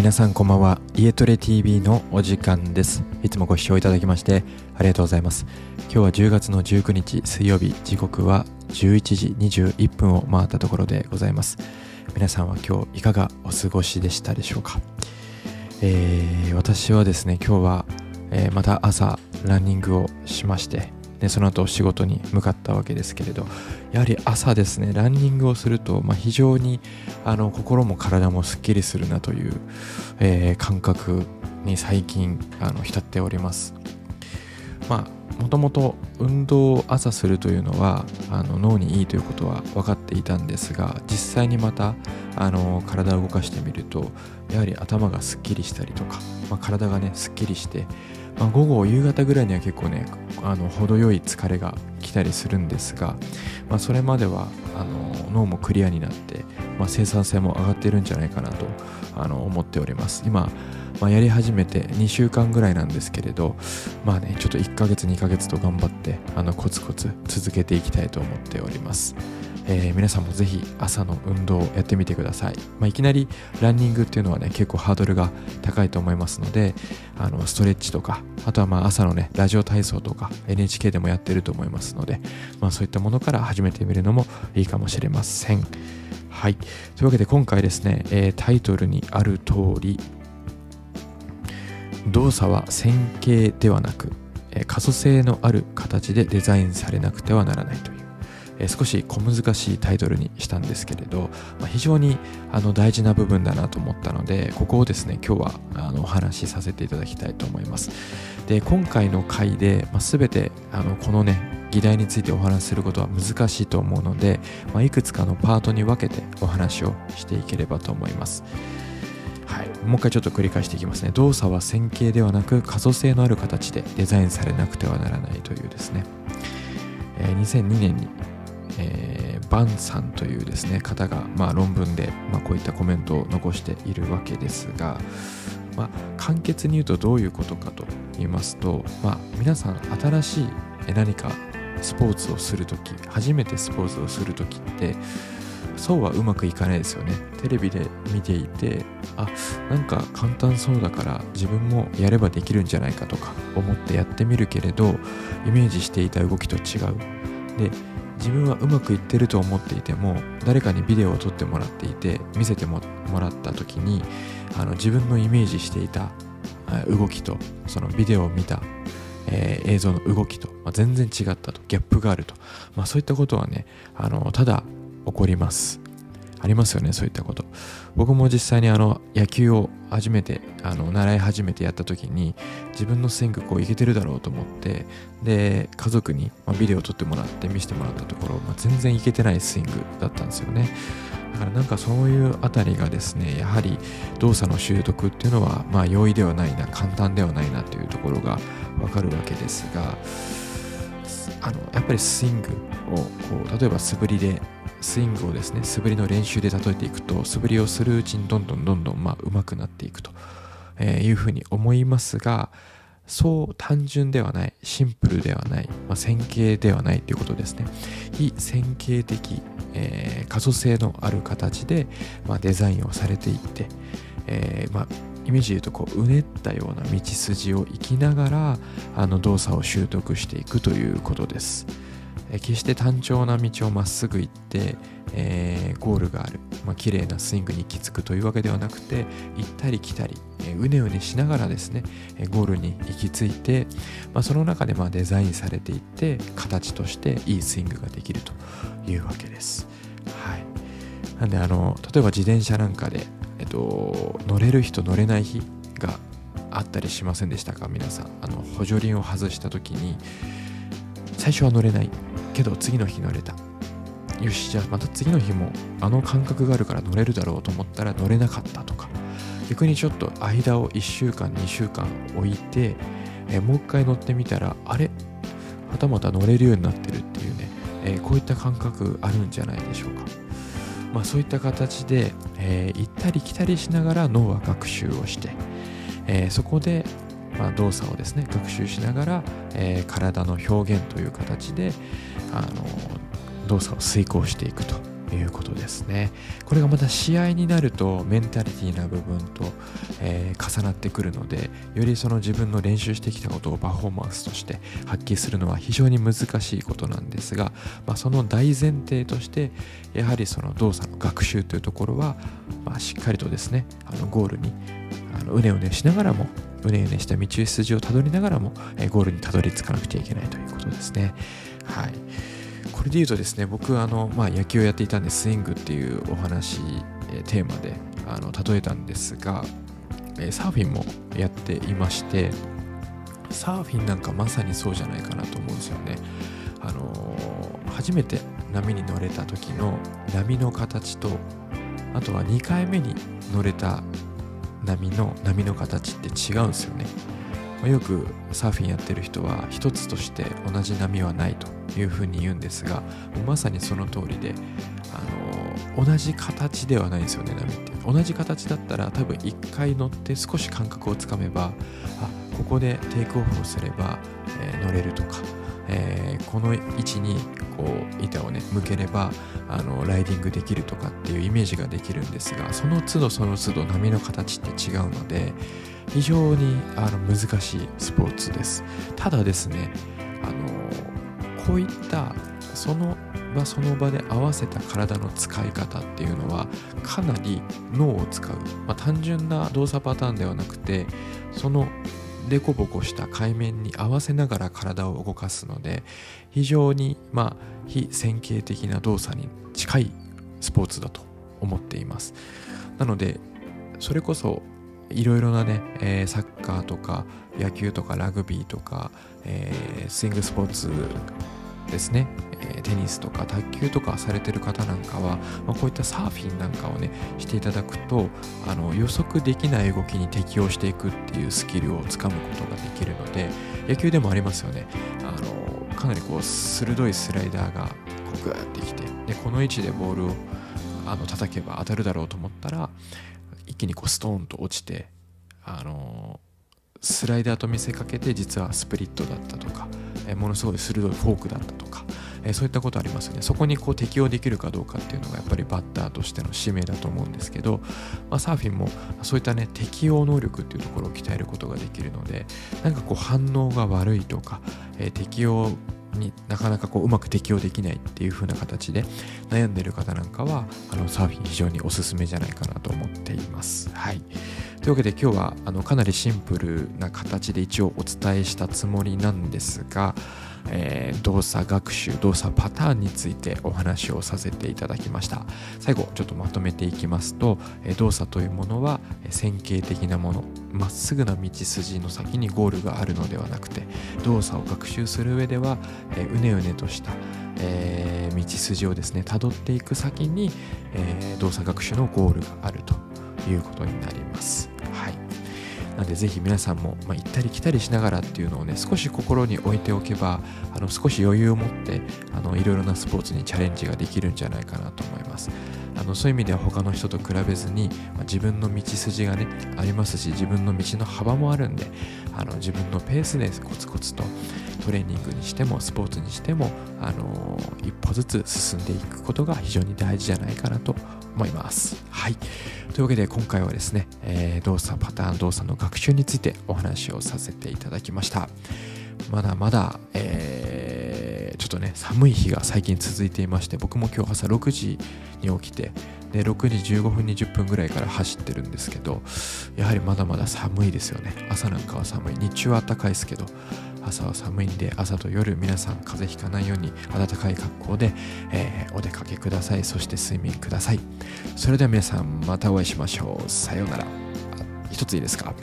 皆さんこんばんは。家トレ TV のお時間です。いつもご視聴いただきましてありがとうございます。今日は10月の19日水曜日。時刻は11時21分を回ったところでございます。皆さんは今日いかがお過ごしでしたでしょうか、えー、私はですね今日は、えー、また朝ランニングをしましてでその後仕事に向かったわけですけれどやはり朝ですねランニングをすると、まあ、非常にあの心も体もすっきりするなという、えー、感覚に最近あの浸っております。まあもともと運動を朝するというのはあの脳にいいということは分かっていたんですが実際にまたあの体を動かしてみるとやはり頭がすっきりしたりとか、まあ、体がねすっきりしてまあ、午後夕方ぐらいには結構ねあの程よい疲れが来たりするんですが、まあ、それまではあの脳もクリアになって、まあ、生産性も上がってるんじゃないかなとあの思っております。今、まあ、やり始めて2週間ぐらいなんですけれどまあねちょっと1ヶ月2ヶ月と頑張ってあのコツコツ続けていきたいと思っております。えー、皆さんもぜひ朝の運動をやってみてください、まあ、いきなりランニングっていうのはね結構ハードルが高いと思いますのであのストレッチとかあとはまあ朝のねラジオ体操とか NHK でもやってると思いますので、まあ、そういったものから始めてみるのもいいかもしれません。はい。というわけで今回ですね、えー、タイトルにある通り動作は線形ではなく可塑性のある形でデザインされなくてはならないという。少し小難しいタイトルにしたんですけれど、ま、非常にあの大事な部分だなと思ったのでここをですね今日はあのお話しさせていただきたいと思います。で今回の回で、まあ、全てあのこのね議題についてお話しすることは難しいと思うので、まあ、いくつかのパートに分けてお話をしていければと思います。はい、もう一回ちょっと繰り返していきますね。動作は線形ではなく可塑性のある形でデザインされなくてはならないというですね、えー、2002年にえー、バンさんというですね方が、まあ、論文で、まあ、こういったコメントを残しているわけですが、まあ、簡潔に言うとどういうことかと言いますと、まあ、皆さん新しい何かスポーツをするとき初めてスポーツをするときってそうはうまくいかないですよね。テレビで見ていてあなんか簡単そうだから自分もやればできるんじゃないかとか思ってやってみるけれどイメージしていた動きと違う。で自分はうまくいってると思っていても誰かにビデオを撮ってもらっていて見せてもらった時にあの自分のイメージしていた動きとそのビデオを見た、えー、映像の動きと、まあ、全然違ったと。ギャップがあると、まあ、そういったことはねあのただ起こります。ありますよねそういったこと。僕も実際にあの野球を初めてあの習い始めてやった時に自分のスイングこういけてるだろうと思ってで家族に、まビデオを撮ってもらって見せてもらったところ、まあ、全然いけてないスイングだったんですよね。だからなんかそういうあたりがですねやはり動作の習得っていうのはまあ容易ではないな簡単ではないなというところがわかるわけですがあのやっぱりスイングをこう例えば素振りでスイングをですね素振りの練習で例えていくと素振りをするうちにどんどんどんどんまあ上手くなっていくというふうに思いますがそう単純ではないシンプルではない、まあ、線形ではないということですね非線形的、えー、可塑性のある形で、まあ、デザインをされていって、えー、まあイメージで言うとこううねったような道筋を行きながらあの動作を習得していくということです。決して単調な道をまっすぐ行って、えー、ゴールがある、まあ、綺麗なスイングに行き着くというわけではなくて行ったり来たり、うねうねしながらですね、ゴールに行き着いて、まあ、その中でまあデザインされていって形としていいスイングができるというわけです。はい、なんであの例えば自転車なんかで、えっと、乗れる日と乗れない日があったりしませんでしたか？皆さん。あの補助輪を外した時に最初は乗れない。けど次の日乗れた。よしじゃあまた次の日もあの感覚があるから乗れるだろうと思ったら乗れなかったとか。逆にちょっと間を1週間2週間置いて、えもう一回乗ってみたらあれ？はたまた乗れるようになってるっていうね、えー、こういった感覚あるんじゃないでしょうか。まあそういった形で、えー、行ったり来たりしながら脳は学習をして、えー、そこでまあ、動作をですね学習しながら、えー、体の表現という形であの動作を遂行していくということですね。これがまた試合になるとメンタリティーな部分と、えー、重なってくるのでよりその自分の練習してきたことをパフォーマンスとして発揮するのは非常に難しいことなんですが、まあ、その大前提としてやはりその動作の学習というところは、まあ、しっかりとですねあのゴールにあのうねうねしながらもうねうねした道筋をたどりながらも、え、ゴールにたどり着かなくちゃいけないということですね。はいこれで言うとですね僕あの、まあ、野球をやっていたんでスイングっていうお話、え、テーマであの例えたんですが、え、サーフィンもやっていましてサーフィンなんかまさにそうじゃないかなと思うんですよね。あのー、初めて波に乗れた時の波の形とあとは2回目に乗れた波の波の形って違うんですよね。よくサーフィンやってる人は一つとして同じ波はないというふうに言うんですがまさにその通りであの同じ形ではないんですよね波って同じ形だったら多分1回乗って少し感覚をつかめばあここでテイクオフをすれば、えー、乗れるとか、えー、この位置にこう板をね向ければあのライディングできるとかっていうイメージができるんですがその都度その都度波の形って違うので非常にあの難しいスポーツです。ただですねあのこういったその場その場で合わせた体の使い方っていうのはかなり脳を使う、まあ、単純な動作パターンではなくてそのデコボコした海面に合わせながら体を動かすので非常にまあ非線形的な動作に近いスポーツだと思っています。なのでそれこそいろいろなね、えー、サッカーとか野球とかラグビーとか、えー、スイングスポーツですね、え、テニスとか卓球とかされてる方なんかは、まあ、こういったサーフィンなんかをねしていただくとあの予測できない動きに適応していくっていうスキルをつかむことができるので野球でもありますよね。あのかなりこう鋭いスライダーがこうグーってきてでこの位置でボールをあの叩けば当たるだろうと思ったら一気にこうストーンと落ちてあのスライダーと見せかけて実はスプリットだったとか、えものすごい鋭いフォークだったとか、えそういったことありますね。そこにこう適応できるかどうかっていうのがやっぱりバッターとしての使命だと思うんですけど、まあ、サーフィンもそういったね適応能力っていうところを鍛えることができるのでなんかこう反応が悪いとか、え適応になかなかこううまく適応できないっていう風な形で悩んでる方なんかはあのサーフィン非常におすすめじゃないかなと思っています。はい、というわけで今日はあのかなりシンプルな形で一応お伝えしたつもりなんですが、えー、動作学習動作パターンについてお話をさせていただきました最後ちょっとまとめていきますと、え、動作というものは線形的なものまっすぐな道筋の先にゴールがあるのではなくて動作を学習する上では、え、うねうねとしたえー、道筋をですねたどっていく先に、え、動作学習のゴールがあるということになります。はいなのでぜひ皆さんも、まあ、行ったり来たりしながらっていうのをね少し心に置いておけばあの少し余裕を持ってあのいろいろなスポーツにチャレンジができるんじゃないかなと思いますあのそういう意味では他の人と比べずに、まあ、自分の道筋がねありますし自分の道の幅もあるんであの自分のペースでコツコツとトレーニングにしてもスポーツにしても、あのー、一歩ずつ進んでいくことが非常に大事じゃないかなと思います。思いますはい。というわけで今回はですね、えー、動作パターン動作の学習についてお話をさせていただきました。まだまだ、えー、ちょっとね寒い日が最近続いていまして僕も今日朝6時に起きてで6時15分20分ぐらいから走ってるんですけどやはりまだまだ寒いですよね。朝なんかは寒い。日中は暖かいですけど朝は寒いんで朝と夜皆さん風邪ひかないように暖かい格好で、えー、お出かけください。そして睡眠ください。それでは皆さんまたお会いしましょう。さようなら。一ついいですか？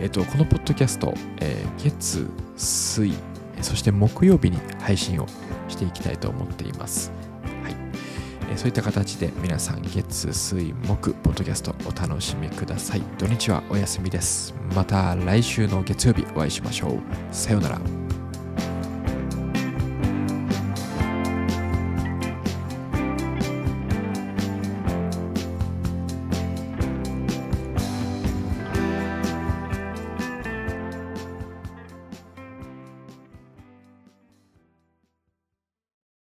えっ、ー、とこのポッドキャスト、えー、月水そして木曜日に配信をしていきたいと思っています。そういった形で皆さん月水木ポッドキャストお楽しみください。土日はお休みです。また来週の月曜日お会いしましょう。さようなら。